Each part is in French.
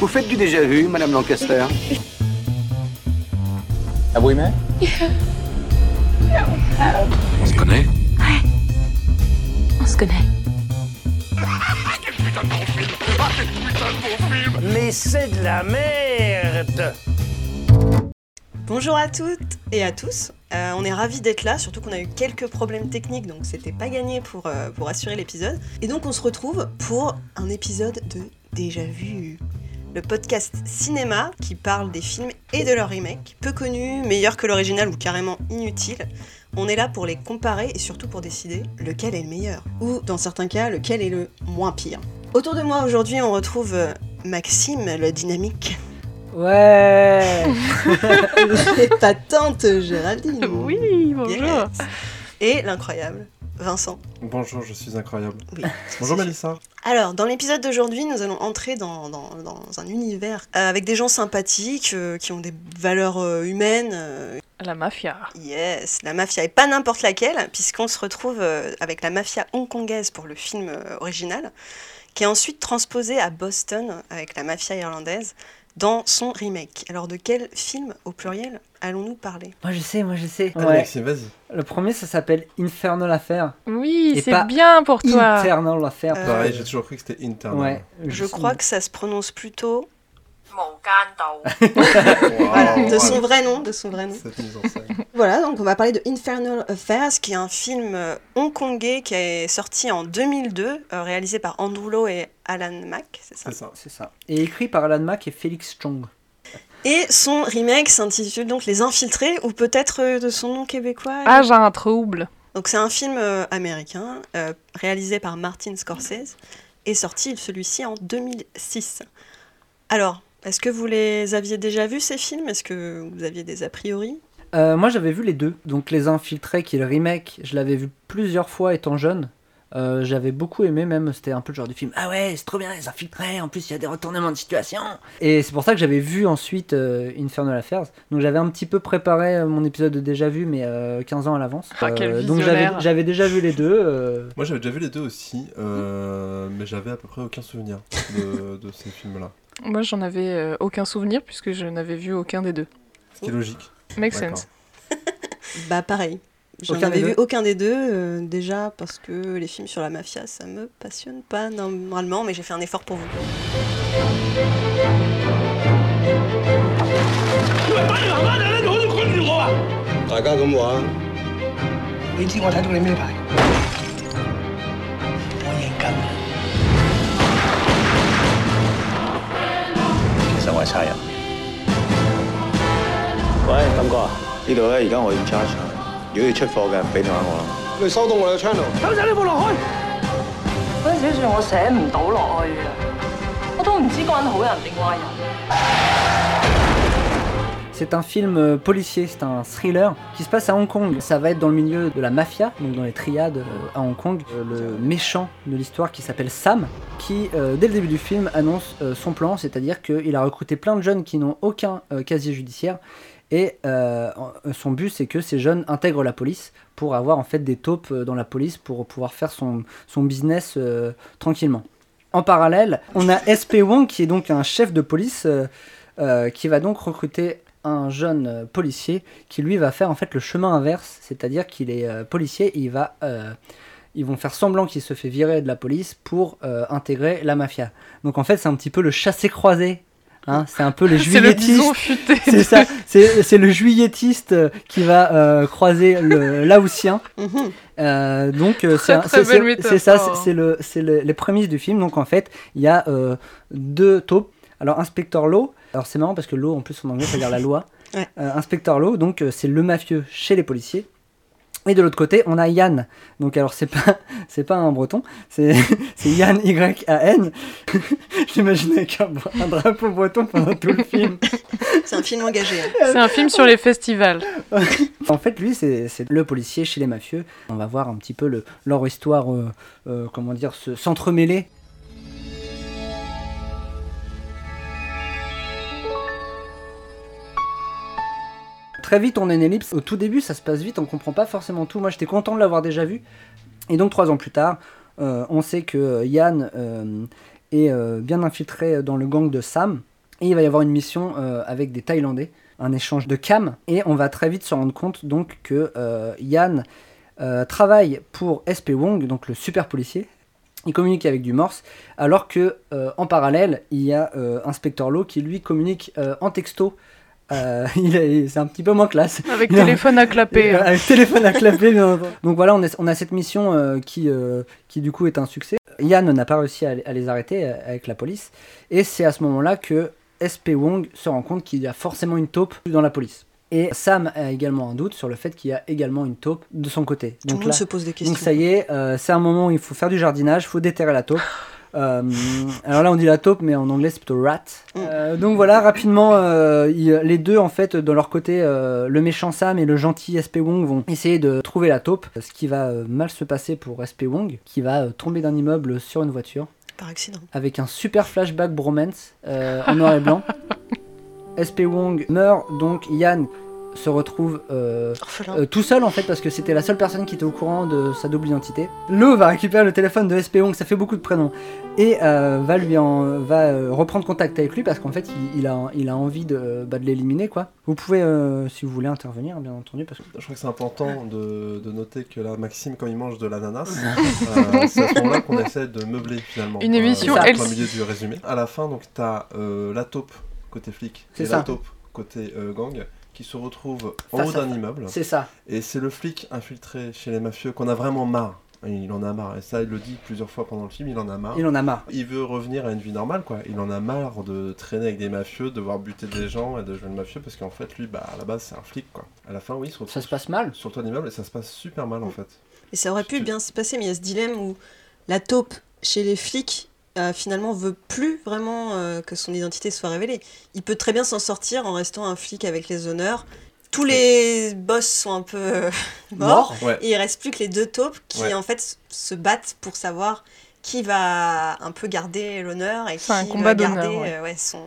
Vous faites du déjà vu, Madame Lancaster Ah oui, mais On se connaît On se connaît. Mais c'est de la merde Bonjour à toutes et à tous. Euh, on est ravis d'être là, surtout qu'on a eu quelques problèmes techniques, donc c'était pas gagné pour, euh, pour assurer l'épisode. Et donc on se retrouve pour un épisode de Déjà Vu, le podcast cinéma qui parle des films et de leurs remakes, peu connus, meilleurs que l'original ou carrément inutiles. On est là pour les comparer et surtout pour décider lequel est le meilleur, ou dans certains cas, lequel est le moins pire. Autour de moi aujourd'hui, on retrouve euh, Maxime, le dynamique, Ouais tante Géraldine. Oui, bonjour. Yes. Et l'incroyable Vincent. Bonjour, je suis incroyable. Oui. Bonjour Mélissa. Alors, dans l'épisode d'aujourd'hui, nous allons entrer dans, dans- dans un univers euh, avec des gens sympathiques, euh, qui ont des valeurs euh, humaines. euh, La mafia. yes, la mafia, et pas n'importe laquelle, puisqu'on se retrouve euh, avec la mafia hongkongaise pour le film euh, original, qui est ensuite transposée à Boston avec la mafia irlandaise dans son remake. Alors, de quel film, au pluriel, allons-nous parler? Moi je sais, moi je sais. Ouais. Maxime, vas-y. Le premier ça s'appelle Infernal Affair. Oui, Et c'est pas bien pour toi. Infernal Affair. Euh, Pareil, j'ai toujours cru que c'était interne. Ouais. Je sais. crois que ça se prononce plutôt voilà, de son vrai nom, de son vrai nom. Cette mise en scène. Voilà, donc on va parler de Infernal Affairs, qui est un film euh, hongkongais qui est sorti en 2002, euh, réalisé par Andrew Lo et Alan Mack, c'est ça? C'est ça. C'est ça. Et écrit par Alan Mack et Félix Chong. Et son remake s'intitule donc Les Infiltrés, ou peut-être euh, de son nom québécois? Ah, j'ai un trouble. Donc c'est un film américain, euh, réalisé par Martin Scorsese, et sorti celui-ci en 2006. Alors, est-ce que vous les aviez déjà vus ces films? Est-ce que vous aviez des a priori? Euh, moi j'avais vu les deux. Donc Les Infiltrés qui est le remake, je l'avais vu plusieurs fois étant jeune. Euh, j'avais beaucoup aimé même, c'était un peu le genre du film. Ah ouais, c'est trop bien les infiltrés, en plus il y a des retournements de situation. Et c'est pour ça que j'avais vu ensuite euh, Infernal Affairs. Donc j'avais un petit peu préparé euh, mon épisode de déjà vu, mais euh, 15 ans à l'avance. Ah, quel donc j'avais déjà vu les deux. euh, Moi j'avais déjà vu les deux aussi, euh, mais j'avais à peu près aucun souvenir de, de ces films-là. Moi, j'en avais euh, aucun souvenir puisque je n'avais vu aucun des deux. Ce qui est logique. Make sense. Bah pareil. J'en Aucun avais vu aucun des deux, euh, déjà parce que les films sur la mafia, ça me passionne pas normalement, mais j'ai fait un effort pour vous. 我係差人。喂，金哥啊，呢度咧而家我要 charge，如果要出貨嘅，俾電話我啦。你收到我嘅 channel。搶晒呢部落去！嗰陣時算我寫唔到落去啊！我都唔知嗰人好人定壞人。 C'est un film euh, policier, c'est un thriller qui se passe à Hong Kong. Ça va être dans le milieu de la mafia, donc dans les triades euh, à Hong Kong. Euh, le méchant de l'histoire qui s'appelle Sam, qui dès le début du film annonce son plan, c'est-à-dire qu'il a recruté plein de jeunes qui n'ont aucun casier judiciaire. Et son but, c'est que ces jeunes intègrent la police pour avoir en fait des taupes dans la police pour pouvoir faire son, business tranquillement. En parallèle, on a SP Wong qui est donc un chef de police qui va donc recruter un jeune euh, policier qui lui va faire en fait le chemin inverse, c'est-à-dire qu'il est euh, policier et il va, euh, ils vont faire semblant qu'il se fait virer de la police pour euh, intégrer la mafia. Donc en fait c'est un petit peu le chassé-croisé, hein, c'est un peu les juilletistes. C'est ça, c'est le juillettiste euh, qui va euh, croiser le laotien. Mhm. Euh, donc c'est ça, c'est- le, c'est le- les prémices du film. Donc en fait, il y a euh, deux taupes. Alors Inspector Law, alors c'est marrant parce que Law en plus en anglais ça veut dire la loi. Ouais. Euh, Inspector Law, donc euh, c'est le mafieux chez les policiers. Et de l'autre côté, on a Yann. Donc alors c'est pas c'est pas un breton, c'est Yann Y A N. J'imagine avec un, un drapeau breton pendant tout le film. C'est un film engagé. hein. C'est un film sur les festivals. En fait, lui, c'est c'est le policier chez les mafieux. On va voir un petit peu le, leur histoire, euh, euh, comment dire, se- Très vite, on a une ellipse. Au tout début, ça se passe vite, on comprend pas forcément tout. Moi, j'étais content de l'avoir déjà vu. Et donc, trois ans plus tard, euh, on sait que euh, Yann euh, est bien infiltré dans le gang de Sam. Et il va y avoir une mission avec des Thaïlandais, un échange de cam. Et on va très vite se rendre compte donc que Yann travaille pour SP Wong, donc le super policier. Il communique avec du morse, alors que en parallèle, il y a Inspecteur Law qui lui communique en texto. Euh, c'est un petit peu moins classe. Avec Non. téléphone à clapper. Euh, Avec téléphone à clapper, bien entendu. Donc voilà, on, est- on a cette mission euh, qui, euh, qui du coup est un succès. Yann n'a pas réussi à, à les arrêter euh, avec la police. Et c'est à ce moment-là que SP Wong se rend compte qu'il y a forcément une taupe dans la police. Et Sam a également un doute sur le fait qu'il y a également une taupe de son côté. Tout le monde là, se pose des questions. donc ça y est, euh, c'est un moment où il faut faire du jardinage, il faut déterrer la taupe. Euh, alors là on dit la taupe mais en anglais c'est plutôt rat. Euh, donc voilà rapidement euh, les deux en fait de leur côté le méchant Sam et le gentil SP Wong vont essayer de trouver la taupe. Ce qui va mal se passer pour SP Wong qui va tomber d'un immeuble sur une voiture Par accident. avec un super flashback bromance en noir et blanc. SP Wong meurt donc Yann se retrouve euh, euh, tout seul en fait parce que c'était la seule personne qui était au courant de sa double identité. Lo va récupérer le téléphone de SP Wong, ça fait beaucoup de prénoms, et euh, va lui en, va euh, reprendre contact avec lui parce qu'en fait il, il a, il a envie de, bah, de l'éliminer quoi. Vous pouvez euh, si vous voulez intervenir bien entendu parce que Je crois que c'est important de, de noter que là, Maxime, quand il mange de l'ananas, euh, c'est à ce moment-là qu'on essaie de meubler finalement. Une émission, euh, elle- au milieu du résumé. À la fin, donc, t'as euh, la taupe côté flic C'est et ça. la taupe côté euh, gang qui se retrouvent en haut d'un immeuble. c'est ça. Et c'est le flic infiltré chez les mafieux qu'on a vraiment marre. Il en a marre. Et ça, il le dit plusieurs fois pendant le film, il en a marre. Il en a marre. Il veut revenir à une vie normale, quoi. Il en a marre de traîner avec des mafieux, de voir buter des gens et de jouer le mafieux, parce qu'en fait, lui, bah, à la base, c'est un flic, quoi. À la fin, oui, il se retrouve Ça se passe mal. sur le toit d'immeuble et ça se passe super mal, en fait. Et ça aurait pu bien se passer, mais il y a ce dilemme où la taupe chez les flics euh, finalement veut plus vraiment euh, que son identité soit révélée. Il peut très bien s'en sortir en restant un flic avec les honneurs. Tous les boss sont un peu euh, morts. Ouais. Et il reste plus que les deux taupes qui Ouais. en fait se battent pour savoir qui va un peu garder l'honneur et qui va combat garder ouais. euh, ouais, son,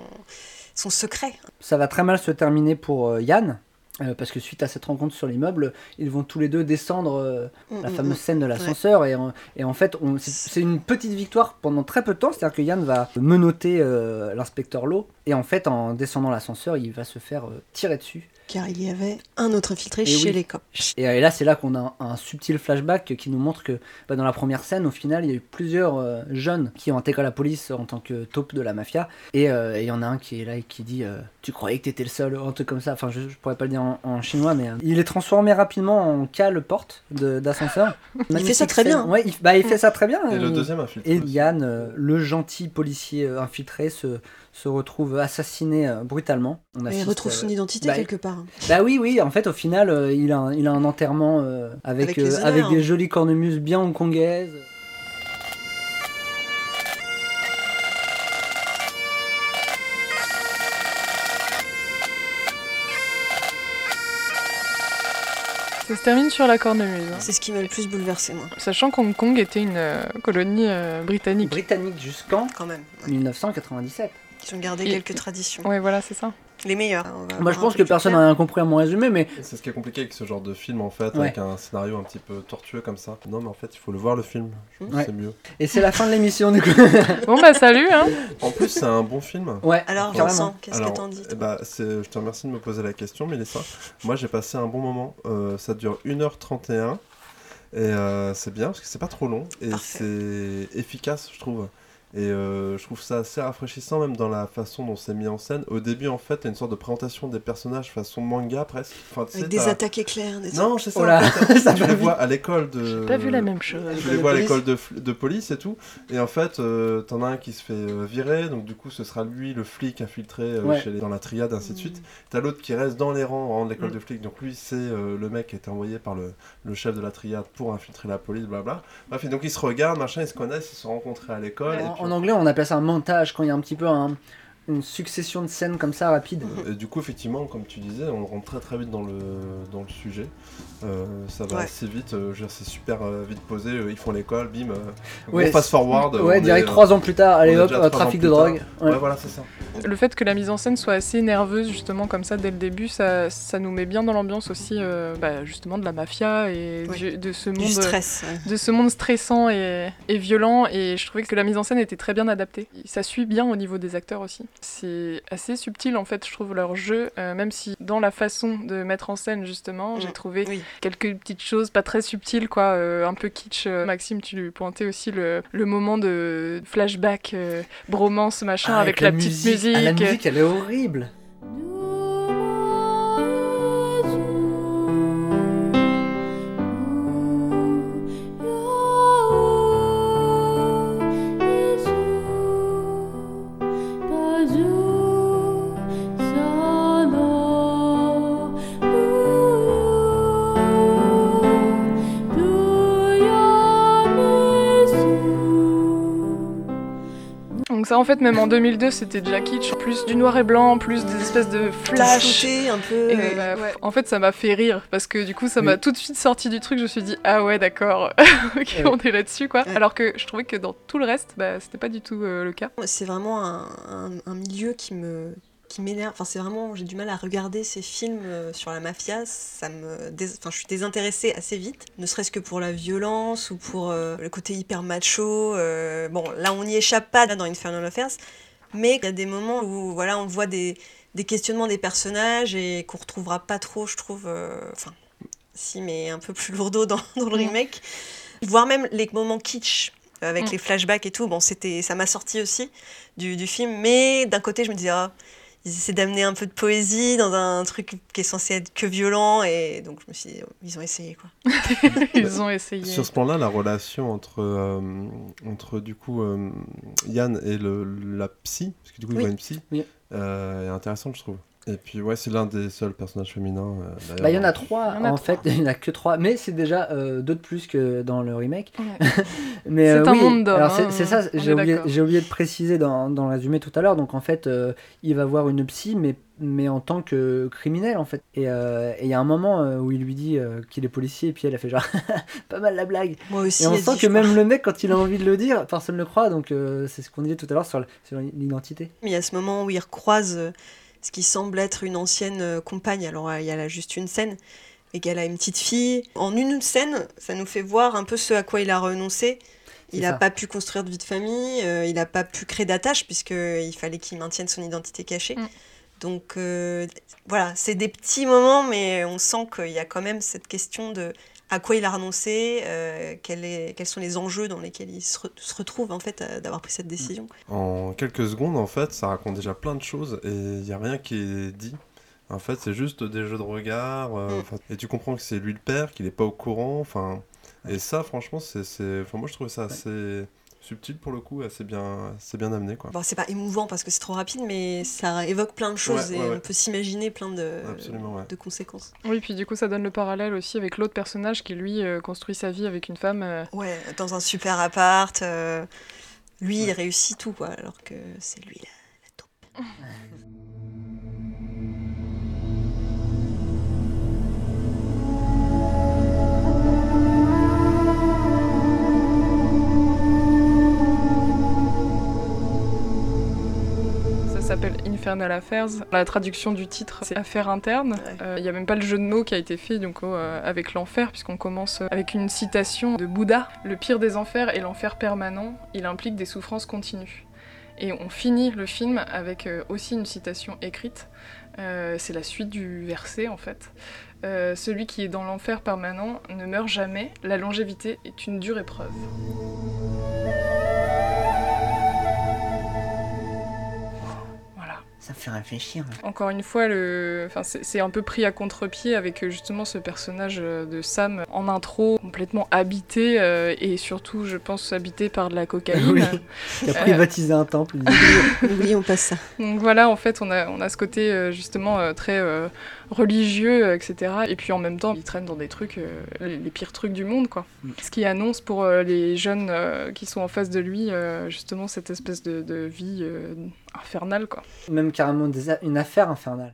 son secret. Ça va très mal se terminer pour euh, Yann. Euh, parce que suite à cette rencontre sur l'immeuble, ils vont tous les deux descendre euh, Mm, la mm, fameuse mm. scène de l'ascenseur et, en- et en fait on- c'est une petite victoire pendant très peu de temps, c'est-à-dire que Yann va menotter euh, l'inspecteur Lowe et en fait en descendant l'ascenseur il va se faire tirer dessus. Car il y avait un autre infiltré Et chez oui. les cops. Et, euh, et là c'est là qu'on a un, un subtil flashback qui nous montre que bah, dans la première scène au final il y a eu plusieurs euh, jeunes qui ont intégré la police en tant que taupe de la mafia et euh, et il y en a un qui est là et qui dit euh, tu croyais que t'étais le seul? Un truc comme ça, enfin je, je pourrais pas le dire en, en chinois mais euh, il est transformé rapidement en cale porte de- d'ascenseur. Il fait ça très scène. bien. Ouais, il, bah, il fait ça très bien. Et le deuxième infiltré. et. Yann, euh, le gentil policier infiltré, se, se retrouve assassiné euh, brutalement. On il retrouve son identité bah, quelque part. Bah oui, oui, en fait, au final, euh, il, a un, il a un enterrement euh, avec, Avec les euh, honneurs. avec des jolies cornemuses bien hongkongaises. Ça se termine sur la cornemuse. hein. C'est ce qui m'a le plus bouleversé, moi, Sachant qu'Hong Kong était une euh, colonie euh, britannique. Britannique jusqu'en quand même. Ouais. 1997. Ils ont gardé Et- quelques traditions. Ouais, voilà, c'est ça. Les meilleurs. Moi, je pense que personne n'a rien compris à mon résumé, mais C'est ce qui est compliqué avec ce genre de film en fait, Ouais. avec un scénario un petit peu tortueux comme ça. Non mais en fait il faut le voir le film, je trouve Ouais. que c'est mieux. et c'est la fin de l'émission du coup. Bon bah salut hein En plus c'est un bon film. ouais. Alors, carrément. Vincent, qu'est-ce que t'en dis eh bah, je te remercie de me poser la question, Mélissa. Moi, j'ai passé un bon moment. Euh, ça dure 1h31. Et euh, c'est bien parce que c'est pas trop long. Et c'est efficace, je trouve. Et euh, je trouve ça assez rafraîchissant, même dans la façon dont c'est mis en scène. Au début, en fait, il y a une sorte de présentation des personnages façon manga presque. Enfin, sais, Avec des t'as- attaques éclair, des Non, c'est ça. Oh là, en fait. ça tu les vois à l'école de. J'ai pas vu la même chose. Tu les vois à l'école de, fl- de police et tout. Et en fait, euh, t'en as un qui se fait euh, virer, donc du coup, ce sera lui le flic infiltré euh, Ouais. chez les- dans la triade, ainsi de suite. T'as l'autre qui reste dans les rangs, rang de l'école Mm. de flic, donc lui, c'est euh, le mec qui a été envoyé par le, le chef de la triade pour infiltrer la police, blabla. Bref, et donc ils se regardent, machin, ils se connaissent, ils se sont rencontrés à l'école. et En, puis- en anglais, on appelle ça un montage quand il y a un petit peu un, une succession de scènes comme ça rapide. Et du coup, effectivement, comme tu disais, on rentre très très vite dans le, dans le sujet. Euh, ça va Ouais. assez vite, euh, c'est super euh, vite posé. euh, ils font l'école, bim, euh, Ouais, fast forward. Ouais, on direct est, euh, trois ans plus tard, allez on hop, euh, trafic de drogue. Ouais, Ouais. voilà, c'est ça. Le fait que la mise en scène soit assez nerveuse, justement, comme ça, dès le début, ça, ça nous met bien dans l'ambiance aussi, euh, bah, justement, de la mafia et Oui. du- de ce Du monde. stress. ouais. de ce monde stressant et, et violent et je trouvais que la mise en scène était très bien adaptée. Ça suit bien au niveau des acteurs aussi. C'est assez subtil en fait je trouve leur jeu, euh, même si dans la façon de mettre en scène justement j'ai Mm. trouvé Oui. quelques petites choses pas très subtiles quoi, euh, un peu kitsch. Euh, Maxime tu pointais aussi le, le moment de flashback, euh, bromance machin Ah, avec, la, petite musique. Ah, la musique, elle est horrible. Ça en fait même en 2002 c'était déjà kitsch, plus du noir et blanc, plus des espèces de flash. Un peu. Et, euh, bah, ouais. En fait, ça m'a fait rire parce que du coup, ça Oui. m'a tout de suite sorti du truc. Je me suis dit, ah ouais, d'accord, ok, Ouais. on est là-dessus quoi. Ouais. Alors que je trouvais que dans tout le reste, bah, c'était pas du tout euh, le cas. C'est vraiment un, un- un milieu qui me qui m'énerve. Enfin, c'est vraiment, j'ai du mal à regarder ces films euh, sur la mafia. Ça me, dés- enfin, je suis désintéressée assez vite, ne serait-ce que pour la violence ou pour euh, le côté hyper macho. euh, bon, là, on n'y échappe pas là, dans Infernal Affairs, mais il y a des moments où, voilà, on voit des, des questionnements des personnages et qu'on retrouvera pas trop, je trouve. euh, Enfin, si, mais un peu plus lourdeau dans, dans le Mm. remake. Voire même les moments kitsch avec Mm. les flashbacks et tout. Bon, c'était, ça m'a sorti aussi du, du film, mais d'un côté, je me disais, ah, ils essaient d'amener un peu de poésie dans un truc qui est censé être que violent, et donc je me suis dit, oh, ils ont essayé quoi. Ils ont essayé. Sur ce plan-là, la relation entre, euh, entre du coup euh, Yann et le, la psy, parce que du coup il Oui. voit une psy, Oui. euh, est intéressante je trouve. Et puis ouais, c'est l'un des seuls personnages féminins. euh. Bah, il y en a trois, en a en trois. fait, il n'y en a que trois, mais c'est déjà euh, deux de plus que dans le remake. Ouais. mais C'est euh, un oui, monde d'hommes, alors c'est hein, c'est ça, j'ai oublié, de préciser dans, dans le résumé tout à l'heure. Donc en fait, euh, il va voir une psy, mais, mais en tant que criminel en fait. Et euh, et il y a un moment euh, où il lui dit euh, qu'il est policier, et puis elle a fait genre pas mal la blague. Moi aussi. Et on sent dit, que même le mec, quand il a envie de le dire, personne ne le croit. Donc euh, c'est ce qu'on disait tout à l'heure sur, l'identité. Il y a ce moment où il recroise euh, ce qui semble être une ancienne euh, compagne. Alors euh, il y a là juste une scène, et qu'elle a une petite fille. En une scène, ça nous fait voir un peu ce à quoi il a renoncé. Il n'a pas pu construire de vie de famille, euh, il n'a pas pu créer d'attache puisqu'il fallait qu'il maintienne son identité cachée. Mm. Donc euh, voilà, c'est des petits moments, mais on sent qu'il y a quand même cette question de à quoi il a renoncé, euh, quel est- quels sont les enjeux dans lesquels il se, re- se retrouve en fait à- d'avoir pris cette décision. En quelques secondes, en fait, ça raconte déjà plein de choses et il n'y a rien qui est dit. En fait, c'est juste des jeux de regard. euh, Mm. Et tu comprends que c'est lui le père, qu'il n'est pas au courant. Enfin, et ça, franchement, c'est, moi je trouvais ça assez subtil pour le coup, assez bien, assez bien amené, quoi. Bon, c'est pas émouvant parce que c'est trop rapide, mais ça évoque plein de choses Ouais, et ouais, on peut s'imaginer plein de, Absolument, ouais. de conséquences. Oui, puis du coup, ça donne le parallèle aussi avec l'autre personnage qui lui euh, construit sa vie avec une femme. euh, Ouais, dans un super appart, euh, lui il réussit tout quoi, alors que c'est lui la, la taupe. s'appelle Infernal Affairs. La traduction du titre, c'est Affaires internes. Ouais. Euh, Il n'y a même pas le jeu de mots qui a été fait donc, euh, avec l'enfer, puisqu'on commence euh, avec une citation de Bouddha. Le pire des enfers est l'enfer permanent. Il implique des souffrances continues. Et on finit le film avec euh, aussi une citation écrite. C'est la suite du verset en fait. Celui qui est dans l'enfer permanent ne meurt jamais. La longévité est une dure épreuve. Ça me fait réfléchir. Encore une fois, le... enfin, c'est un peu pris à contre-pied avec euh, justement ce personnage euh, de Sam en intro, complètement habité, euh, et surtout, je pense, habité par de la cocaïne. Oui. Il a privatisé un temple. N'oublions pas ça. Donc voilà, en fait, on a, on a ce côté justement très euh, religieux, etc. Et puis en même temps, il traîne dans des trucs, euh, les, les pires trucs du monde, quoi. Mm. Ce qui annonce pour euh, les jeunes euh, qui sont en face de lui, euh, justement, cette espèce de, de vie euh, infernal, quoi. Même carrément une affaire infernale.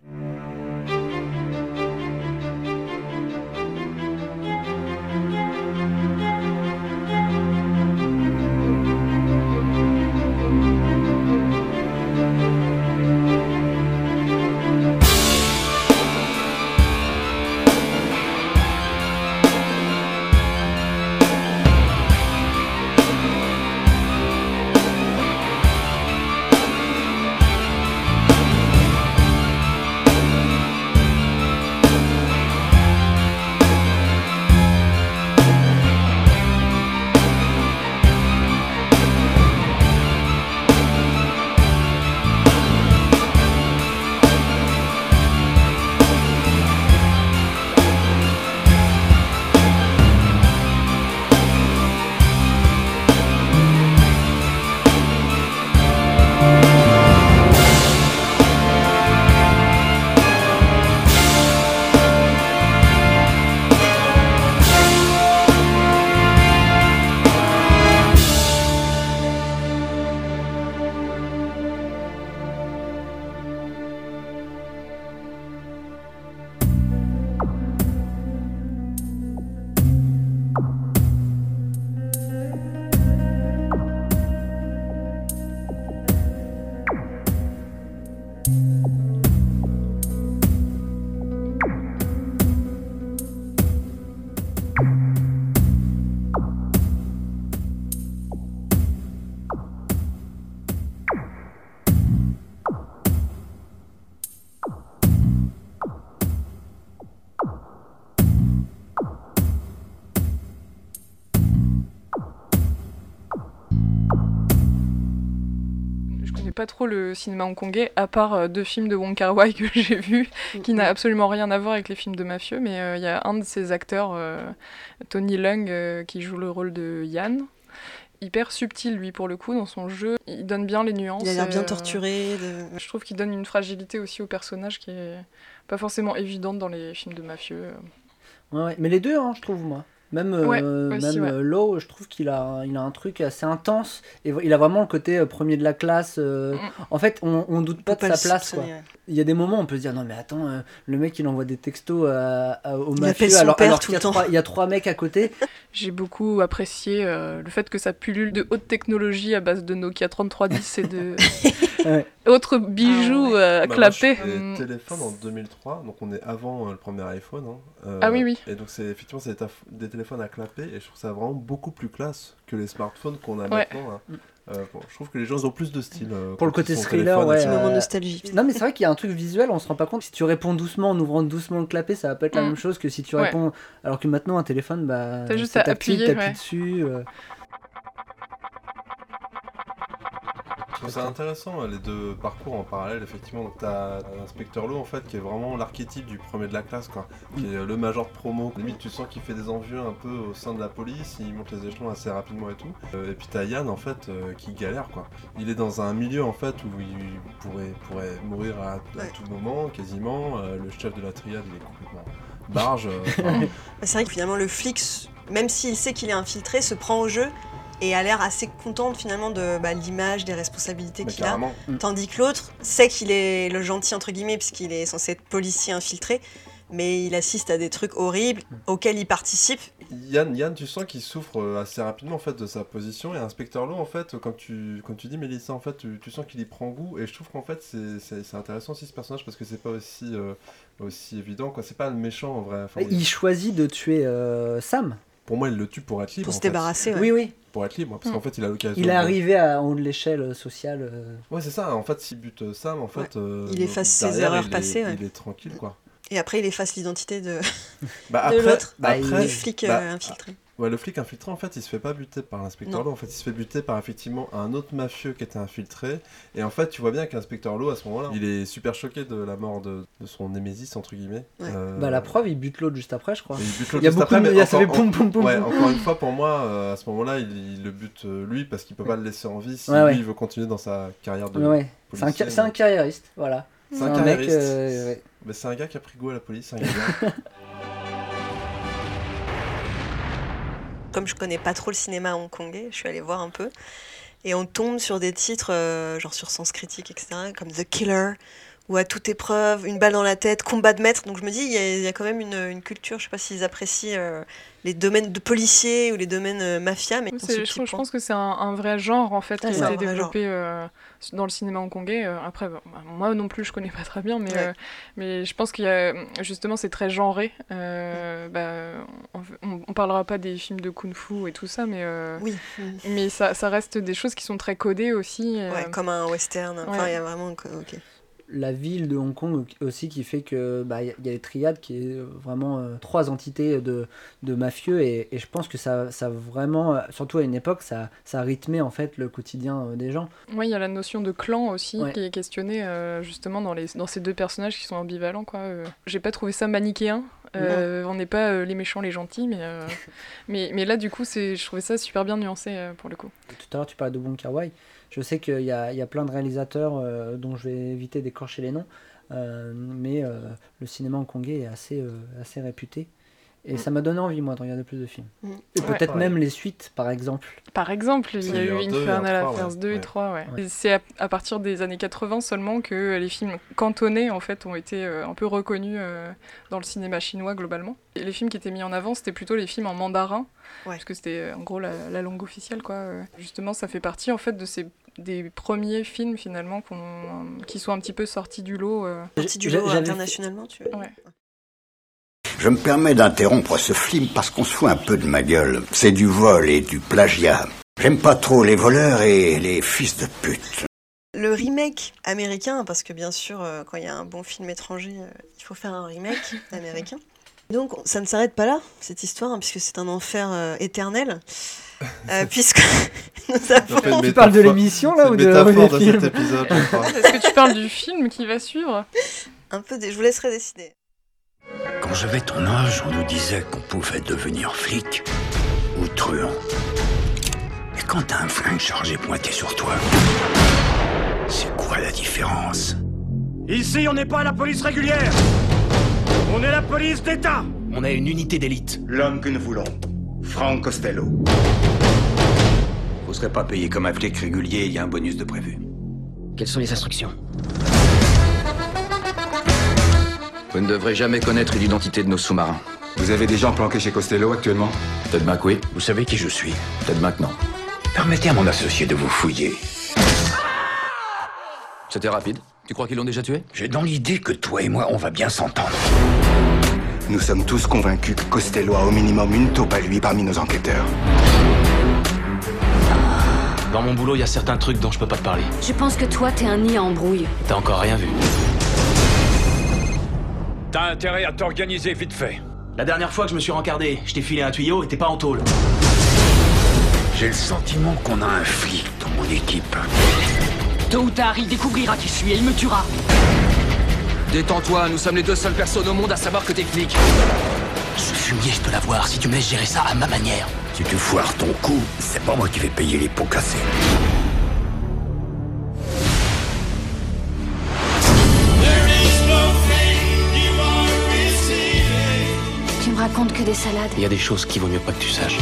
Pas trop le cinéma hongkongais, à part euh, deux films de Wong Kar Wai que j'ai vus, qui n'a absolument rien à voir avec les films de mafieux, mais euh, il y a un de ces acteurs, euh, Tony Leung, euh, qui joue le rôle de Yann. Hyper subtil, lui, pour le coup, dans son jeu. Il donne bien les nuances. Il a l'air bien euh, torturé. de- Je trouve qu'il donne une fragilité aussi au personnage qui est pas forcément évidente dans les films de mafieux. Ouais, ouais. Mais les deux, hein, je trouve, moi. Même, euh, même ouais. euh, Lowe, je trouve qu'il a, il a un truc assez intense. Et il a vraiment le côté euh, premier de la classe. euh, Mm. En fait, on, on doute pas de pas sa place. Quoi. ouais. Il y a des moments où on peut se dire non, mais attends, euh, le mec il envoie des textos à, à- au Il mafieux alors, père alors tout qu'il y, a le temps. trois- il y a trois mecs à côté. J'ai beaucoup apprécié euh, le fait que ça pullule de haute technologie à base de Nokia 3310 et de Ouais. autres bijoux Ah ouais. euh, à Bah, moi, je des Hum, téléphones en 2003, donc on est avant euh, le premier iPhone. hein. Euh, Ah oui, oui. Et donc c'est effectivement c'est des, taf- des téléphones à clapper et je trouve ça vraiment beaucoup plus classe que les smartphones qu'on a Ouais. maintenant. là. Euh, bon, je trouve que les gens ont plus de style. euh, Pour le côté thriller, téléphone, ouais. Petit moment Euh, nostalgie. Non, mais c'est vrai qu'il y a un truc visuel, on se rend pas compte. Si tu réponds doucement en ouvrant doucement le clapet, ça va pas être la Mm. même chose que si tu Ouais. réponds. Alors que maintenant, un téléphone, bah. T'as juste à appuyer, t'appuies ouais. dessus. euh. Je trouve ça intéressant les deux parcours en parallèle effectivement. Donc t'as l'inspecteur Lowe en fait qui est vraiment l'archétype du premier de la classe quoi, qui est le major de promo. Limite tu sens qu'il fait des envieux un peu au sein de la police, il monte les échelons assez rapidement et tout. Euh, et puis t'as Yann en fait euh, qui galère quoi. Il est dans un milieu en fait où il pourrait, pourrait mourir à, tout moment quasiment. Euh, le chef de la triade il est complètement barge. enfin, C'est vrai que finalement le flic, même s'il sait qu'il est infiltré, se prend au jeu et a l'air assez content finalement de bah, l'image, des responsabilités qu'il a. carrément. Tandis que l'autre sait qu'il est le gentil entre guillemets puisqu'il est censé être policier infiltré, mais il assiste à des trucs horribles auxquels il participe. Yann, Yann, tu sens qu'il souffre euh, assez rapidement en fait de sa position et Inspecteur Lowe en fait quand tu quand tu dis Mélissa en fait tu, tu sens qu'il y prend goût et je trouve qu'en fait c'est- c'est c'est intéressant aussi ce personnage parce que c'est pas aussi euh, aussi évident quoi c'est pas le méchant en vrai Enfin, Il choisit de tuer euh, Sam. Pour moi il le tue pour être libre Pour se fait. débarrasser, ouais. Oui, oui. pour être libre parce qu'en fait il a l'occasion Il est de- arrivé à, en haut de l'échelle sociale. euh. ouais c'est ça en fait s'il bute euh, Sam en fait euh, Il efface ses erreurs il est- passées, ouais. il est tranquille quoi Et après il efface l'identité de, bah de l'autre, bah, après du flic euh, bah, infiltré. Ouais, le flic infiltré, en fait, il se fait pas buter par l'inspecteur. Lowe. En fait, il se fait buter par effectivement un autre mafieux qui était infiltré. Et en fait, tu vois bien qu'inspecteur Lowe, à ce moment-là, il est super choqué de la mort de, de son némésis, entre guillemets. Ouais. Euh, Bah, la preuve, il bute l'autre juste après, je crois. et il bute Il l'autre y a juste beaucoup après, de- mais il y a- ça encore- fait poum, poum, poum, Ouais, encore une fois, pour moi, euh, à ce moment-là, il, il le bute euh, lui parce qu'il peut pas le laisser en vie si Ouais, lui il veut continuer dans sa carrière de. Ouais, ouais. C'est un, ca- c'est un mais- carriériste, voilà. C'est un mec. carriériste. euh, ouais. Bah, c'est un gars qui a pris goût à la police, un gars Comme je connais pas trop le cinéma hongkongais, je suis allée voir un peu. Et on tombe sur des titres, euh, genre sur Sens Critique, etc., comme The Killer, ou À toute épreuve, Une balle dans la tête, Combat de maître. Donc je me dis, il y, a- il y a quand même une, une culture, je sais pas s'ils apprécient euh, les domaines de policiers ou les domaines euh, mafia, mais Oui, je, pense que c'est un, un vrai genre en fait Ah, qui vrai développé euh, dans le cinéma hongkongais. Euh, après, bah, moi non plus, je connais pas très bien, mais, Ouais. mais je pense qu'il y a justement c'est très genré. Euh, bah, on, on- parlera pas des films de kung-fu et tout ça, mais Oui, mm. mais ça, ça reste des choses qui sont très codées aussi. ouais, comme un western. Enfin, il y a vraiment. Ok. La ville de Hong Kong aussi qui fait que bah, il y, a- il y a les triades qui est vraiment euh, trois entités de, de mafieux et, et je pense que ça, ça vraiment, euh, surtout à une époque, ça, ça a rythmé en fait le quotidien euh, des gens. Ouais, il y a la notion de clan aussi Ouais. qui est questionnée euh, justement dans, les, dans ces deux personnages qui sont ambivalents. quoi. Euh, J'ai pas trouvé ça manichéen. On n'est pas les méchants, les gentils, mais, mais, mais là du coup, c'est- je trouvais ça super bien nuancé pour le coup. Tout à l'heure, tu parlais de Wong Kar Wai. Je sais qu'il y a, il y a plein de réalisateurs euh, dont je vais éviter d'écorcher les noms, euh, mais euh, le cinéma hongkongais est assez, euh, assez réputé. Et ça m'a donné envie, moi, de regarder plus de films. Mm. Et Ouais. peut-être Ouais. même les suites, par exemple. Par exemple, il y a eu Infernal trois, Affairs ouais. 2 et Ouais. 3, ouais. Ouais. C'est à, à partir des années 80 seulement que les films cantonnés en fait ont été euh, un peu reconnus euh, dans le cinéma chinois globalement. Et les films qui étaient mis en avant, c'était plutôt les films en mandarin, Ouais. parce que c'était en gros la, la langue officielle quoi. Justement, ça fait partie en fait de ces des premiers films finalement qu'on- qui sont un petit peu sortis du lot. euh. Du lot internationalement, tu veux Ouais. Je me permets d'interrompre ce film parce qu'on se fout un peu de ma gueule. C'est du vol et du plagiat. J'aime pas trop les voleurs et les fils de pute. Le remake américain, parce que bien sûr, euh, quand il y a un bon film étranger, euh, il faut faire un remake américain. Donc ça ne s'arrête pas là, cette histoire, hein, puisque c'est un enfer euh, éternel. Euh, puisque nous avons... Tu parles de l'émission, là, ou de- ou des de films cet épisode, je crois. Est-ce que tu parles du film qui va suivre un peu des... Je vous laisserai décider. Quand j'avais ton âge, on nous disait qu'on pouvait devenir flic ou truand. Et quand t'as un flingue chargé pointé sur toi, c'est quoi la différence? Ici, on n'est pas la police régulière. On est la police d'État. On a une unité d'élite. L'homme que nous voulons, Frank Costello. Vous serez pas payé comme un flic régulier, il y a un bonus de prévu. Quelles sont les instructions Vous ne devrez jamais connaître l'identité de nos sous-marins. Vous avez des gens planqués chez Costello actuellement bien que oui, Vous savez qui je suis peut-être maintenant. Permettez à mon associé de vous fouiller. C'était rapide. Tu crois qu'ils l'ont déjà tué? J'ai dans l'idée que toi et moi, on va bien s'entendre. Nous sommes tous convaincus que Costello a au minimum une taupe à lui parmi nos enquêteurs. Dans mon boulot, il y a certains trucs dont je peux pas te parler. Je pense que toi, t'es un nid à embrouille. T'as encore rien vu. T'as intérêt à t'organiser vite fait. La dernière fois que je me suis rencardé, je t'ai filé un tuyau et t'es pas en tôle. J'ai le sentiment qu'on a un flic dans mon équipe. Tôt ou tard, il découvrira qui je suis et il me tuera. Détends-toi, nous sommes les deux seules personnes au monde à savoir que t'es flic. Ce fumier, je peux l'avoir si tu me laisses gérer ça à ma manière. Si tu foires ton coup, c'est pas moi qui vais payer les pots cassés. Tu me racontes que des salades. Il y a des choses qu'il vaut mieux pas que tu saches.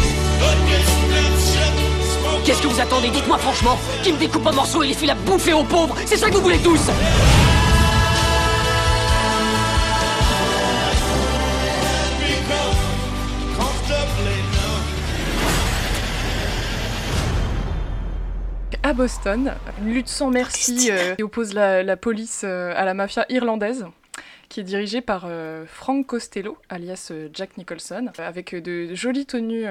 Qu'est-ce que vous attendez? Dites-moi franchement. Qui me découpe en morceaux et les file à bouffer aux pauvres? C'est ça que vous voulez tous à Boston, une lutte sans merci euh, qui oppose la, la police euh, à la mafia irlandaise, qui est dirigée par euh, Frank Costello, alias Jack Nicholson, avec de jolies tenues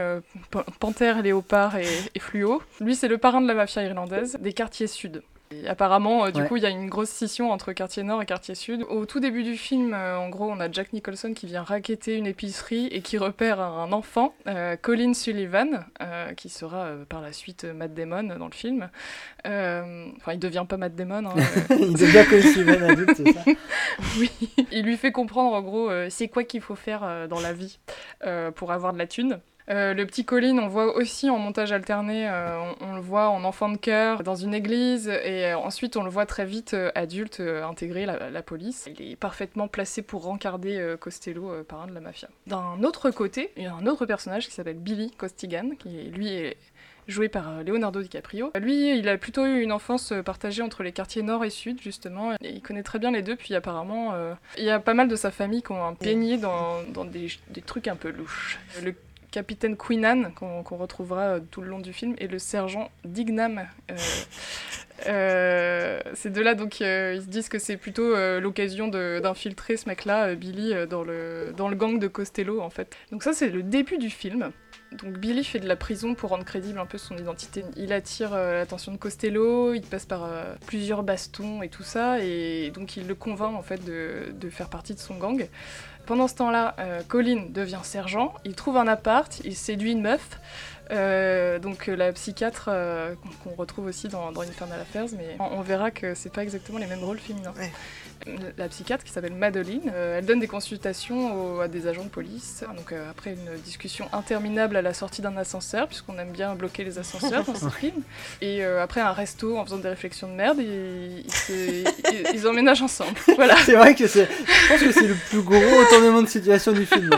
pan- panthère, léopard et, et fluo. Lui, c'est le parrain de la mafia irlandaise des quartiers sud. Et apparemment, euh, du Ouais. coup, il y a une grosse scission entre quartier nord et quartier sud. Au tout début du film, euh, en gros, on a Jack Nicholson qui vient raqueter une épicerie et qui repère un enfant, euh, Colin Sullivan, qui sera par la suite Matt Damon dans le film. Enfin, il devient pas Matt Damon. hein, Il devient que Steven adulte, c'est ça? Oui, il lui fait comprendre en gros c'est quoi qu'il faut faire dans la vie pour avoir de la thune. Euh, le petit Colin, on voit aussi en montage alterné, euh, on, on le voit en enfant de cœur dans une église, et euh, ensuite on le voit très vite adulte intégrer la, la police. Il est parfaitement placé pour rencarder Costello, parrain de la mafia. D'un autre côté, il y a un autre personnage qui s'appelle Billy Costigan, qui lui est joué par Leonardo DiCaprio. Lui, il a plutôt eu une enfance partagée entre les quartiers nord et sud, justement. Et il connaît très bien les deux, puis apparemment, euh, il y a pas mal de sa famille qui ont un baigné dans, dans des, des trucs un peu louches. Le capitaine Queenan, qu'on retrouvera euh, tout le long du film, et le sergent Dignam. Euh, euh, ces deux-là, donc, euh, ils se disent que c'est plutôt euh, l'occasion d'infiltrer ce mec-là, Billy, dans le, dans le gang de Costello, en fait. Donc ça, c'est le début du film. Donc Billy fait de la prison pour rendre crédible un peu son identité. Il attire l'attention de Costello, il passe par plusieurs bastons et tout ça, et donc il le convainc en fait de, de faire partie de son gang. Pendant ce temps-là, euh, Colin devient sergent, il trouve un appart, il séduit une meuf, euh, donc euh, la psychiatre qu'on retrouve aussi dans, dans Infernal Affairs, mais on, on verra que c'est pas exactement les mêmes rôles féminins. La psychiatre qui s'appelle Madeline, euh, elle donne des consultations à des agents de police. Donc euh, après une discussion interminable à la sortie d'un ascenseur, puisqu'on aime bien bloquer les ascenseurs dans ce film, et euh, après un resto en faisant des réflexions de merde, ils, se- ils- ils emménagent ensemble. Voilà. C'est vrai que c'est. Je pense que c'est le plus gros retournement de situation du film.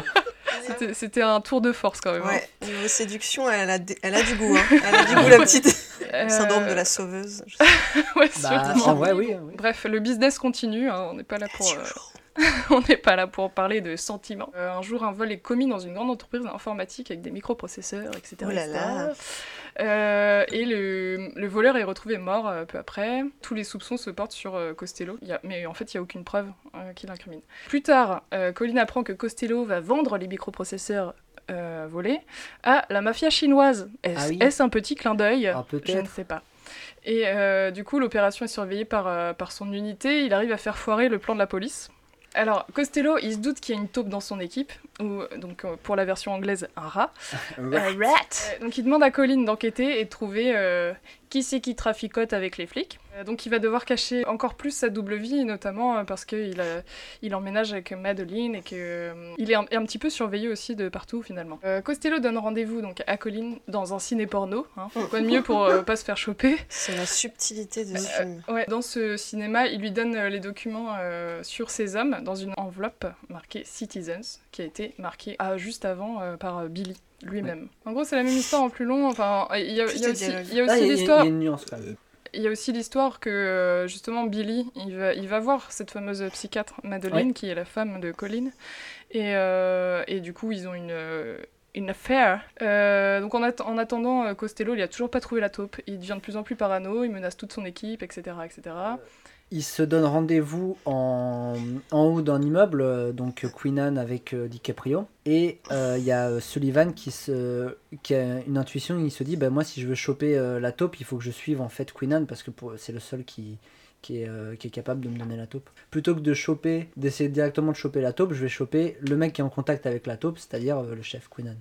C'était- C'était un tour de force quand même. hein. Ouais, niveau séduction, elle a, d- elle a du goût. Hein. Elle a du goût, la petite. Euh, Le syndrome de la sauveuse. ouais, Bah, sûrement. en vrai, oui, oui. Bref, le business continue, hein, on n'est pas là pour... euh, on n'est pas là pour parler de sentiments. Euh, un jour, un vol est commis dans une grande entreprise informatique avec des microprocesseurs, etc. Oh là etc. là. Euh, et le, le voleur est retrouvé mort euh, peu après. Tous les soupçons se portent sur euh, Costello, Il y a- mais en fait, il n'y a aucune preuve qui l'incrimine. Plus tard, Colin apprend que Costello va vendre les microprocesseurs volés à la mafia chinoise. Est-ce Ah oui. un petit clin d'œil? Ah, Je ne sais pas. Et du coup, l'opération est surveillée par, par son unité. Il arrive à faire foirer le plan de la police. Alors, Costello, il se doute qu'il y a une taupe dans son équipe, ou donc euh, pour la version anglaise, un rat. Un Euh, donc il demande à Colin d'enquêter et de trouver euh, qui c'est qui traficote avec les flics. Euh, donc il va devoir cacher encore plus sa double vie, notamment euh, parce qu'il a- il emménage avec Madeline et qu'il est un, un petit peu surveillé aussi de partout finalement. Euh, Costello donne rendez-vous donc à Colin dans un ciné porno. Hein, quoi de mieux pour euh, pas se faire choper? C'est la subtilité de ce Euh, film. ouais, dans ce cinéma, il lui donne euh, les documents euh, sur ces hommes dans une enveloppe marquée Citizens, qui a été marquée ah, juste avant euh, par euh, Billy lui-même. En gros, c'est la même histoire en plus long. Enfin, il y a, y aussi, Ah, l'histoire. il y a aussi que euh, justement Billy, il va, il va voir cette fameuse psychiatre Madeline, Ouais. qui est la femme de Colin, et, euh, et du coup ils ont une, euh, une affaire. Euh, donc en, en attendant, Costello, il a toujours pas trouvé la taupe. Il devient de plus en plus parano, il menace toute son équipe, etc., etc. Ils se donnent rendez-vous en, en haut d'un immeuble, euh, donc Queen Anne avec euh, DiCaprio. Et euh, il y a Sullivan qui, a une intuition, il se dit bah, Moi, si je veux choper la taupe, il faut que je suive en fait Queen parce que c'est le seul qui, est, capable de me donner la taupe. Plutôt que de choper, d'essayer directement de choper la taupe, je vais choper le mec qui est en contact avec la taupe, c'est-à-dire le chef Queen.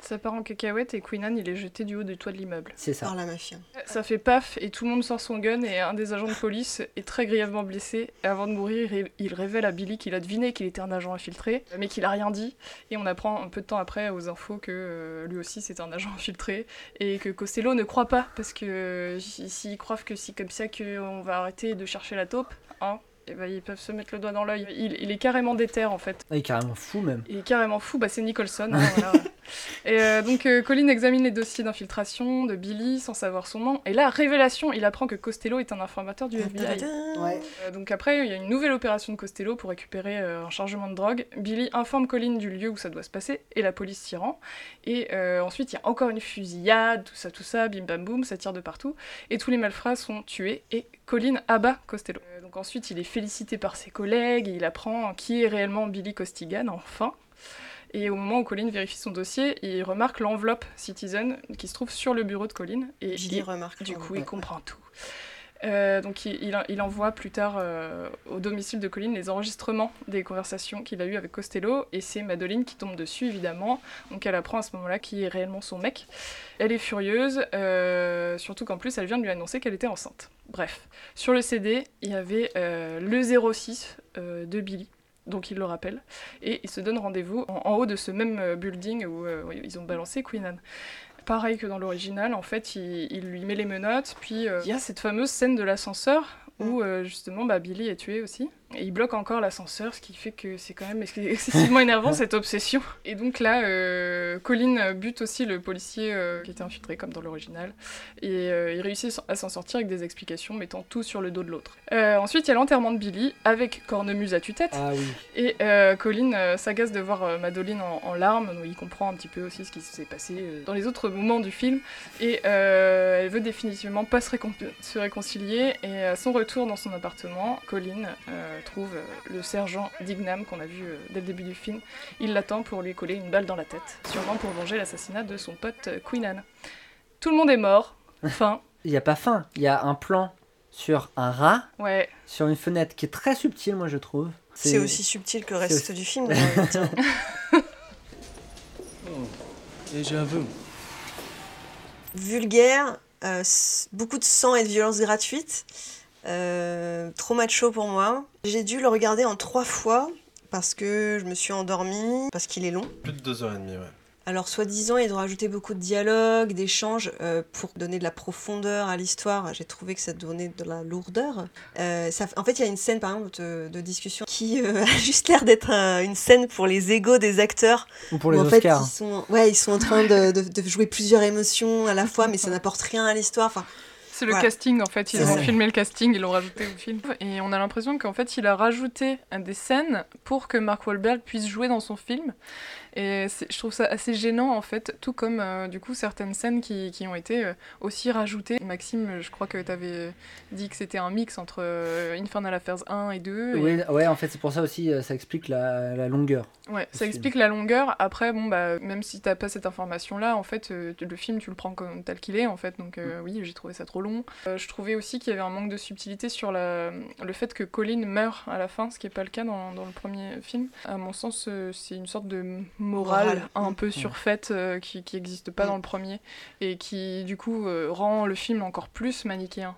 Ça part en cacahuète et Queen Anne, il est jeté du haut du toit de l'immeuble. C'est ça. Par la mafia. Ça fait paf et tout le monde sort son gun et un des agents de police est très grièvement blessé. Et avant de mourir, il- révèle à Billy qu'il a deviné qu'il était un agent infiltré, mais qu'il a rien dit. Et on apprend un peu de temps après aux infos que euh, lui aussi c'est un agent infiltré et que Costello ne croit pas parce que euh, si- s'ils croient que c'est comme ça qu'on va arrêter de chercher la taupe, hein, et ben, ils peuvent se mettre le doigt dans l'œil. Il, il est carrément déter en fait. Il est carrément fou même. Il est carrément fou, bah c'est Nicholson. hein, voilà. Et euh, donc euh, Colin examine les dossiers d'infiltration de Billy sans savoir son nom. Et là, révélation, il apprend que Costello est un informateur du FBI. Euh, donc après, il y a une nouvelle opération de Costello pour récupérer euh, un chargement de drogue. Billy informe Colin du lieu où ça doit se passer et la police s'y rend. Et euh, ensuite, il y a encore une fusillade, tout ça, tout ça, bim bam boum, ça tire de partout. Et tous les malfrats sont tués et Colin abat Costello. Euh, donc ensuite, il est félicité par ses collègues, il apprend qui est réellement Billy Costigan, enfin. Et au moment où Colin vérifie son dossier, il remarque l'enveloppe Citizen qui se trouve sur le bureau de Colin. Et il- remarque Du coup, il comprend tout. Euh, donc il, envoie plus tard euh, au domicile de Colin les enregistrements des conversations qu'il a eues avec Costello. Et c'est Madeline qui tombe dessus évidemment. Donc elle apprend à ce moment-là qui est réellement son mec. Elle est furieuse euh, surtout qu'en plus elle vient de lui annoncer qu'elle était enceinte. Bref. Sur le CD il y avait le 06 euh, de Billy. Donc il le rappelle. Et ils se donnent rendez-vous en, en haut de ce même building où ils ont balancé Queen Anne Pareil que dans l'original, en fait, il, il lui met les menottes, puis euh, il y a cette fameuse scène de l'ascenseur où euh, justement bah, Billy est tué aussi. Et il bloque encore l'ascenseur, ce qui fait que c'est quand même excessivement énervant cette obsession. Et donc là, euh, Colin bute aussi le policier euh, qui était infiltré comme dans l'original. Et euh, il réussit à s'en sortir avec des explications, mettant tout sur le dos de l'autre. Ensuite, il y a l'enterrement de Billy avec cornemuse à tue-tête. Ah oui. Et Colin s'agace de voir Madeline en, en larmes, donc il comprend un petit peu aussi ce qui s'est passé dans les autres moments du film. Et elle veut définitivement pas se, récon- se réconcilier. Et à son retour dans son appartement, Colin trouve euh, le sergent Dignam qu'on a vu euh, dès le début du film. Il l'attend pour lui coller une balle dans la tête, sûrement pour venger l'assassinat de son pote euh, Queen Anne. Tout le monde est mort. Fin. Il n'y a pas fin. Il y a un plan sur un rat, Ouais. sur une fenêtre qui est très subtile, moi je trouve. C'est aussi subtil que le reste aussi- du film. dire. Et j'avoue. Vulgaire, euh, s- beaucoup de sang et de violence gratuite. Euh, trop macho pour moi. J'ai dû le regarder en trois fois parce que je me suis endormie, parce qu'il est long. Plus de deux heures et demie, ouais. Alors, soi-disant, ils ont rajouté beaucoup de dialogues, d'échanges euh, pour donner de la profondeur à l'histoire. J'ai trouvé que ça donnait de la lourdeur. Euh, ça, en fait, il y a une scène, par exemple, de, de discussion qui euh, a juste l'air d'être un- une scène pour les égaux des acteurs. Ou pour les où, en fait, Oscars. ils sont, ouais, ils sont en train de, de- de jouer plusieurs émotions à la fois, mais ça n'apporte rien à l'histoire. Enfin, C'est le casting en fait, ils ont ça. filmé le casting, ils l'ont rajouté au film. Et on a l'impression qu'en fait il a rajouté des scènes pour que Mark Wahlberg puisse jouer dans son film. Et je trouve ça assez gênant en fait, tout comme euh, du coup certaines scènes qui, qui ont été euh, aussi rajoutées. Maxime, je crois que tu avais dit que c'était un mix entre euh, Infernal Affairs 1 et 2. et- Oui, ouais, en fait, c'est pour ça aussi, ça explique la, la longueur. Ouais, ça film. explique la longueur. Après, bon, bah, même si t'as pas cette information-là, en fait, le film, tu le prends comme tel qu'il est, en fait. Donc, Mm. oui, j'ai trouvé ça trop long. Je trouvais aussi qu'il y avait un manque de subtilité sur la... le fait que Colin meurt à la fin, ce qui est pas le cas dans, dans le premier film. À mon sens, c'est une sorte de morale, un peu surfaite euh, qui qui existe pas Mm. dans le premier et qui, du coup, euh, rend le film encore plus manichéen.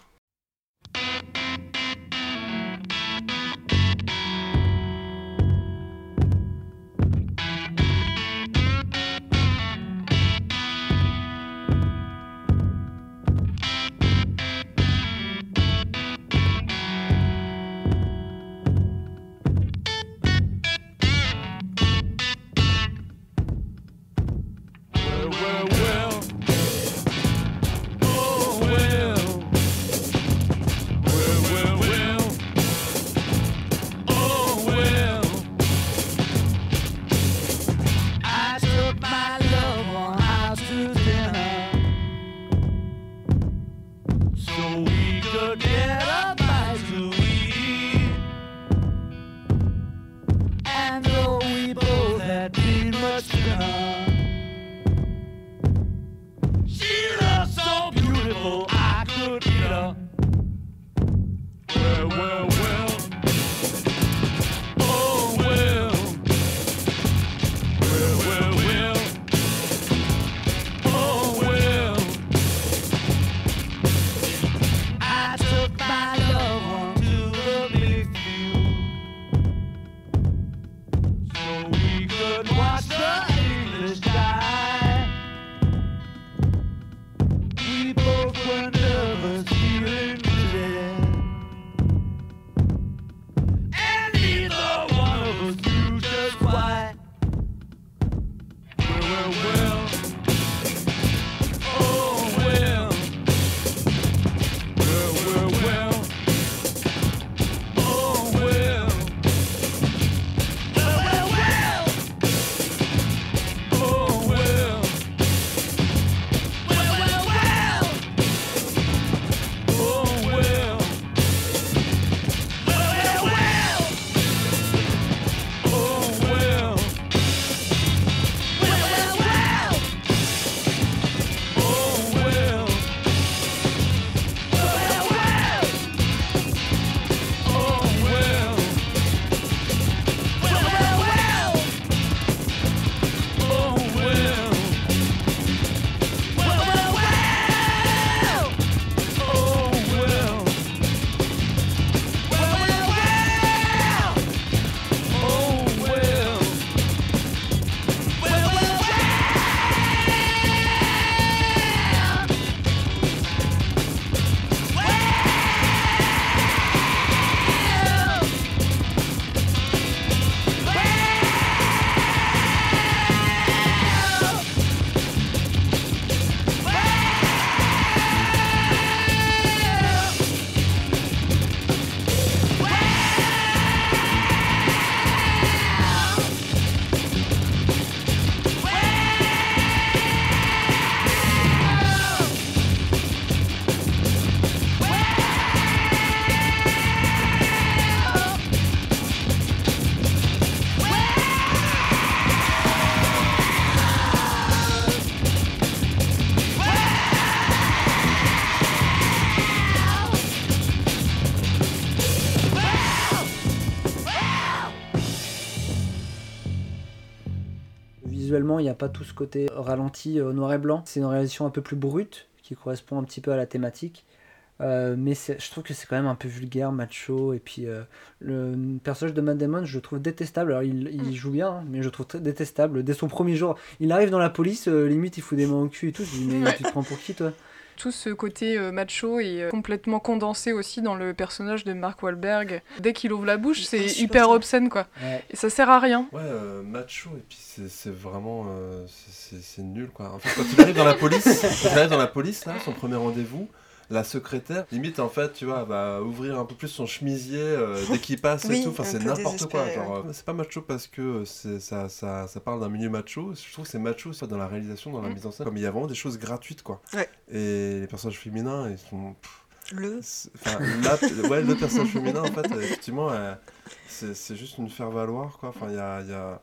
Il n'y a pas tout ce côté ralenti euh, noir et blanc. C'est une réalisation un peu plus brute qui correspond un petit peu à la thématique. Euh, mais je trouve que c'est quand même un peu vulgaire, macho. Et puis euh, le personnage de Matt Damon, je le trouve détestable. Alors il, il joue bien, hein, mais je le trouve très détestable. Dès son premier jour, il arrive dans la police, euh, limite il fout des mains au cul et tout. Je dis, mais tu te prends pour qui toi? Tout ce côté euh, macho est euh, complètement condensé aussi dans le personnage de Mark Wahlberg. Dès qu'il ouvre la bouche, c'est hyper obscène quoi. Ouais. Et ça sert à rien. Ouais, euh, macho, et puis c'est vraiment. euh, c'est- c'est c'est nul quoi. En fait, quand il arrive dans la police, quand il arrive dans la police, là, son premier rendez-vous, la secrétaire, limite en fait, tu vois, va ouvrir un peu plus son chemisier euh, dès qu'il passe Oui, et tout. Enfin, c'est n'importe quoi. Genre, euh, c'est pas macho parce que c'est- ça, ça, ça parle d'un milieu macho. Je trouve que c'est macho soit dans la réalisation, dans la Mm. mise en scène. Comme il y a vraiment des choses gratuites quoi. Ouais. Et les personnages féminins, ils sont. pff, Le. Enfin, la- ouais, le personnage féminin, en fait, euh, effectivement, euh, c'est juste une faire-valoir, quoi. Enfin, il y a... il Y a...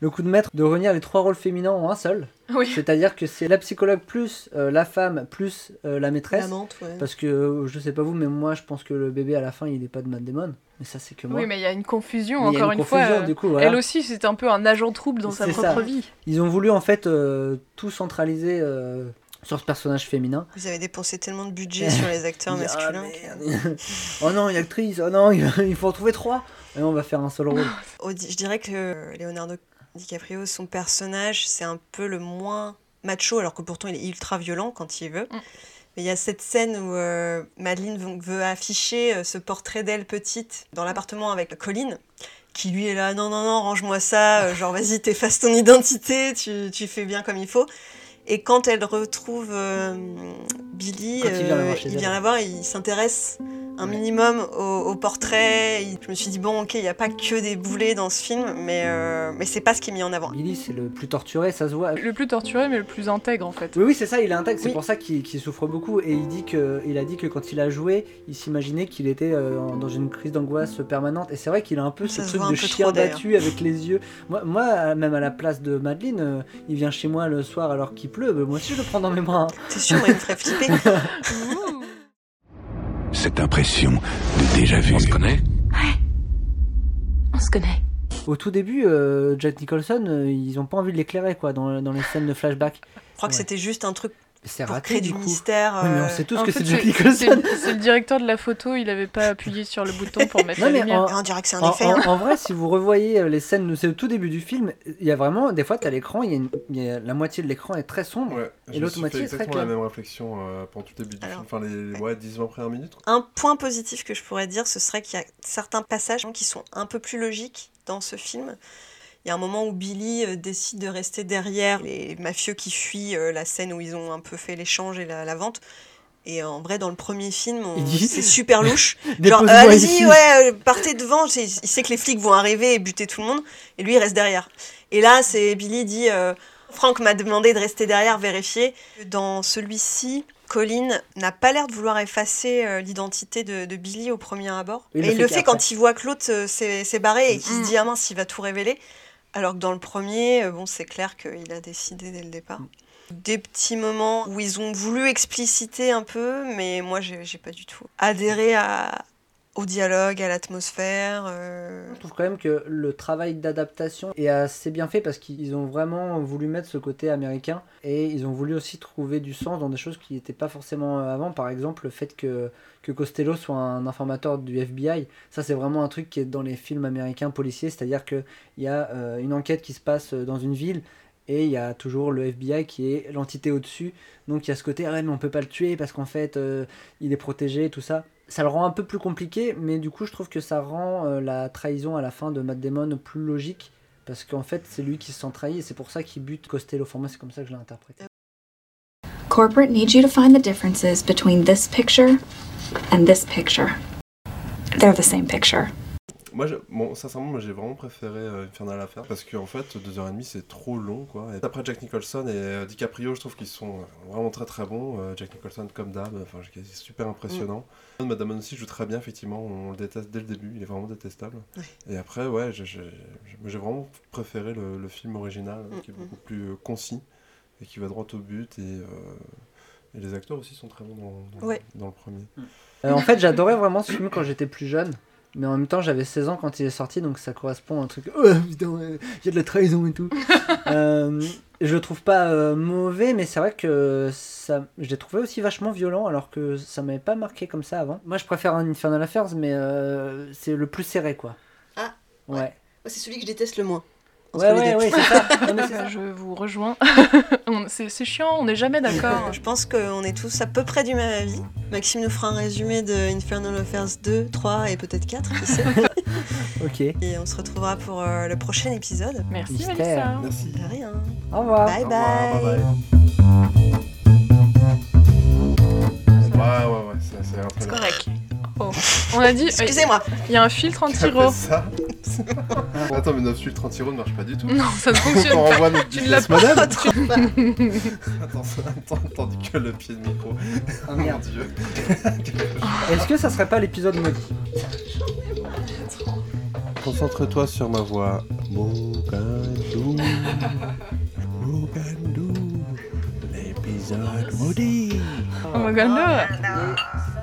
Le coup de maître de réunir les trois rôles féminins en un seul. Oui. C'est-à-dire que c'est la psychologue plus euh, la femme plus euh, la maîtresse. Ouais. Parce que euh, je sais pas vous, mais moi je pense que le bébé à la fin il est pas de Matt Damon. Mais ça c'est que moi. Oui, mais il y a une confusion, Mais il y a encore une une, fois. confusion, euh, du coup, voilà. Elle aussi, c'est un peu un agent trouble dans sa propre ça. vie. Ils ont voulu en fait euh, tout centraliser euh, sur ce personnage féminin. Vous avez dépensé tellement de budget sur les acteurs Ah, masculins. oh non, une actrice, oh non, il faut en trouver trois. Et on va faire un seul rôle. Je dirais que Leonardo DiCaprio, son personnage, c'est un peu le moins macho, alors que pourtant il est ultra violent quand il veut. Mm. Mais il y a cette scène où euh, Madeleine veut- afficher euh, ce portrait d'elle petite dans l'appartement avec Colin, qui lui est là, non, non, non, range-moi ça, euh, genre vas-y, t'effaces ton identité, tu, tu fais bien comme il faut. Et quand elle retrouve euh, Billy, Quand il vient la voir euh, il vient la voir, il s'intéresse un minimum au, au portrait. Je me suis dit, bon, ok, il n'y a pas que des boulets dans ce film, mais, euh, mais c'est pas ce qui est mis en avant. Billy c'est le plus torturé, ça se voit. Le plus torturé, mais le plus intègre en fait. Oui, oui, c'est ça, il est intègre, c'est Oui. pour ça qu'il souffre beaucoup. Et il, dit que, il a dit que quand il a joué, il s'imaginait qu'il était euh, dans une crise d'angoisse permanente. Et c'est vrai qu'il a un peu Ça ce truc de peu chien battu avec les yeux. Moi, moi, même à la place de Madeleine, euh, il vient chez moi le soir alors qu'il pleut. moi aussi, je le prends dans mes bras. C'est sûr, il me ferait flipper. Cette impression de déjà vu. On se connaît? On se connaît. Au tout début, euh, Jack Nicholson, euh, ils ont pas envie de l'éclairer quoi dans, dans les scènes de flashback. Je crois que Ouais. c'était juste un truc C'est raté créer du du coup. mystère. Oui, mais on euh, sait tous En que c'est Jack Nicholson. c'est- le directeur de la photo, il avait pas appuyé sur le bouton pour mettre Non, la lumière. en- On dirait que c'est un En, effet. en- hein. en vrai, si vous revoyez euh, les scènes, c'est au tout début du film, il y a vraiment, des fois, tu as l'écran, il y a une- il y a- la moitié de l'écran est très sombre. Ouais, Et l'autre moitié fait est très exactement la claire. même réflexion euh, pendant tout le début du Alors, film. Enfin, les ouais, 10-20 premières minutes. Un point positif que je pourrais dire, ce serait qu'il y a certains passages qui sont un peu plus logiques dans ce film. Il y a un moment où Billy euh, décide de rester derrière les mafieux qui fuient euh, la scène où ils ont un peu fait l'échange et la, la vente. Et en vrai, dans le premier film, on- Il dit- c'est super louche. Genre, euh, allez-y, ouais, euh, partez devant. Il sait que les flics vont arriver et buter tout le monde. Et lui, il reste derrière. Et là, c'est Billy dit euh, Franck m'a demandé de rester derrière, vérifier. Dans celui-ci, Colin n'a pas l'air de vouloir effacer euh, l'identité de, de Billy au premier abord. Il le et il fait le fait quand il voit que l'autre euh, s'est barré et qu'il Mm. se dit Ah mince, il va tout révéler. Alors que dans le premier, euh, bon, c'est clair qu'il a décidé dès le départ. Des petits moments où ils ont voulu expliciter un peu, mais moi, j'ai pas du tout adhéré à, au dialogue, à l'atmosphère. euh, Je trouve quand même que le travail d'adaptation est assez bien fait parce qu'ils ont vraiment voulu mettre ce côté américain et ils ont voulu aussi trouver du sens dans des choses qui n'étaient pas forcément avant. Par exemple, le fait que, que Costello soit un informateur du FBI, ça c'est vraiment un truc qui est dans les films américains policiers, c'est-à-dire qu'il y a euh, une enquête qui se passe dans une ville et il y a toujours le FBI qui est l'entité au-dessus. Donc il y a ce côté, ah ouais, mais on peut pas le tuer parce qu'en fait euh, il est protégé et tout ça. Ça le rend un peu plus compliqué, mais du coup je trouve que ça rend euh, la trahison à la fin de Matt Damon plus logique. Parce qu'en fait c'est lui qui se sent trahi et c'est pour ça qu'il bute Costello. Enfin moi c'est comme ça que je l'ai interprété. Corporate needs you to find the differences between this picture and this picture. They're the same picture. Moi, je- bon, sincèrement, moi j'ai vraiment préféré euh, Infernal Affair parce qu'en fait, 2h30 c'est trop long quoi. Et après Jack Nicholson et euh, DiCaprio, je trouve qu'ils sont euh, vraiment très très bons. Euh, Jack Nicholson comme d'hab, enfin, c'est super impressionnant. Madame aussi joue très bien, effectivement, on le déteste dès le début, il est vraiment détestable. Ouais. Et après, ouais, j'ai- vraiment préféré le, le film original euh, qui est Mm, mm. beaucoup plus euh, concis et qui va droit au but. Et, euh, et les acteurs aussi sont très bons dans, dans- Ouais. dans le premier. Euh, en fait j'adorais vraiment ce film quand j'étais plus jeune. Mais en même temps, j'avais 16 ans quand il est sorti, donc ça correspond à un truc. Oh putain, il y a de la trahison et tout. euh, je le trouve pas euh, mauvais, mais c'est vrai que ça, je l'ai trouvé aussi vachement violent, alors que ça m'avait pas marqué comme ça avant. Moi, je préfère un Infernal Affairs, mais euh, c'est le plus serré, quoi. Ah, Ouais. Moi, c'est celui que je déteste le moins. Ouais, ouais, ouais, c'est ça. Non, mais c'est ça. Je vous rejoins. C'est c'est chiant, on n'est jamais d'accord. Je pense qu'on est tous à peu près du même avis. Maxime nous fera un résumé de Infernal Affairs 2, 3 et peut-être 4, qui sait. Ok. Et on se retrouvera pour euh, le prochain épisode. Merci. Mélissa. Merci. De rien. Au revoir. Bye Au revoir, bye. Ouais, ouais, ouais, c'est c'est un peu C'est correct. Oh. On a dit. Excusez-moi. Il y a un filtre anti-raw. ça. Attends, mais notre filtre anti ne marche pas du tout. Non, ça ne fonctionne On pas. renvoie notre Tu ne l'as business pas. model. Tu- Attends, attends, tandis que le pied de micro. Oh, Oh merde. mon dieu. Est-ce que ça serait pas l'épisode maudit Concentre-toi sur ma voix. Mogandou. Mogandou. L'épisode maudit. Oh my god, no.